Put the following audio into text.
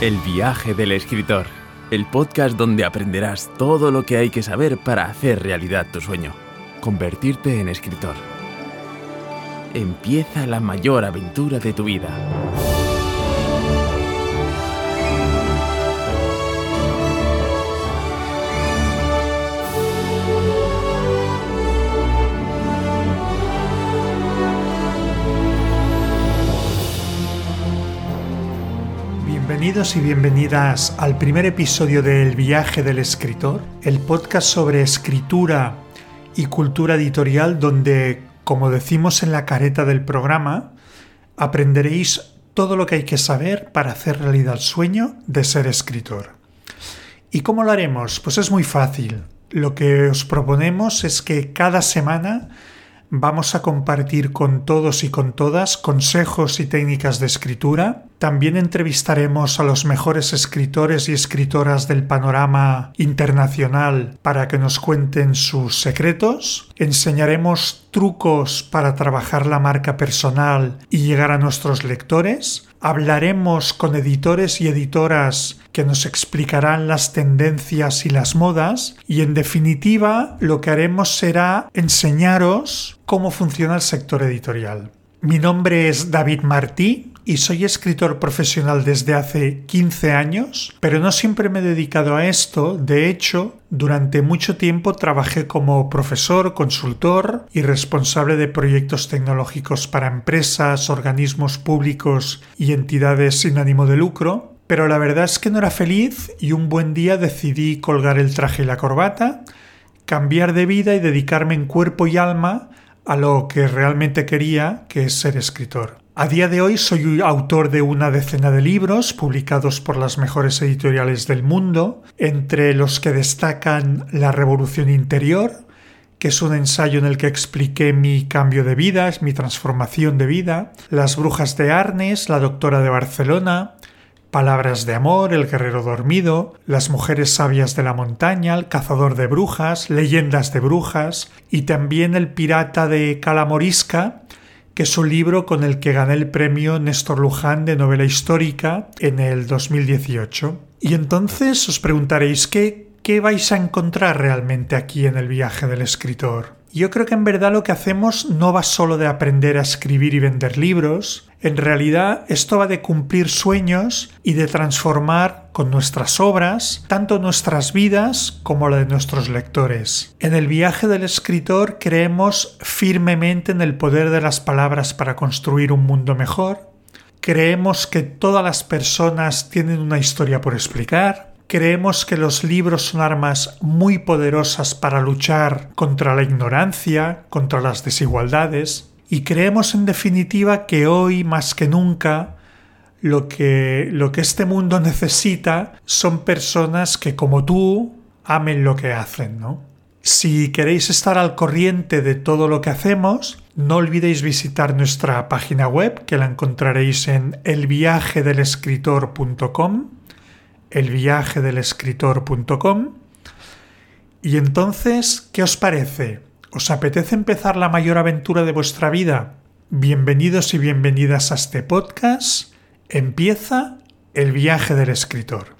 El viaje del escritor, el podcast donde aprenderás todo lo que hay que saber para hacer realidad tu sueño, convertirte en escritor. Empieza la mayor aventura de tu vida. Bienvenidos y bienvenidas al primer episodio de El viaje del escritor, el podcast sobre escritura y cultura editorial donde, como decimos en la careta del programa, aprenderéis todo lo que hay que saber para hacer realidad el sueño de ser escritor. ¿Y cómo lo haremos? Pues es muy fácil. Lo que os proponemos es que cada semana vamos a compartir con todos y con todas consejos y técnicas de escritura. También entrevistaremos a los mejores escritores y escritoras del panorama internacional para que nos cuenten sus secretos. Enseñaremos trucos para trabajar la marca personal y llegar a nuestros lectores. Hablaremos con editores y editoras que nos explicarán las tendencias y las modas y en definitiva lo que haremos será enseñaros cómo funciona el sector editorial. Mi nombre es David Martí y soy escritor profesional desde hace 15 años, pero no siempre me he dedicado a esto. De hecho, durante mucho tiempo trabajé como profesor, consultor y responsable de proyectos tecnológicos para empresas, organismos públicos y entidades sin ánimo de lucro. Pero la verdad es que no era feliz y un buen día decidí colgar el traje y la corbata, cambiar de vida y dedicarme en cuerpo y alma a lo que realmente quería, que es ser escritor. A día de hoy soy autor de una decena de libros publicados por las mejores editoriales del mundo, entre los que destacan La Revolución Interior, que es un ensayo en el que expliqué mi cambio de vida, mi transformación de vida, Las Brujas de Arnes, La Doctora de Barcelona, Palabras de Amor, El Guerrero Dormido, Las Mujeres Sabias de la Montaña, El Cazador de Brujas, Leyendas de Brujas y también El Pirata de Calamorisca, es un libro con el que gané el premio Néstor Luján de novela histórica en el 2018. Y entonces os preguntaréis qué, qué vais a encontrar realmente aquí en el viaje del escritor. Yo creo que en verdad lo que hacemos no va solo de aprender a escribir y vender libros, en realidad esto va de cumplir sueños y de transformar con nuestras obras tanto nuestras vidas como la de nuestros lectores. En el viaje del escritor creemos firmemente en el poder de las palabras para construir un mundo mejor, creemos que todas las personas tienen una historia por explicar, Creemos que los libros son armas muy poderosas para luchar contra la ignorancia, contra las desigualdades, y creemos en definitiva que hoy más que nunca lo que, lo que este mundo necesita son personas que como tú amen lo que hacen, ¿no? Si queréis estar al corriente de todo lo que hacemos, no olvidéis visitar nuestra página web que la encontraréis en elviajedelescritor.com elviajedelescritor.com. Y entonces, ¿qué os parece? ¿Os apetece empezar la mayor aventura de vuestra vida? Bienvenidos y bienvenidas a este podcast. Empieza el viaje del escritor.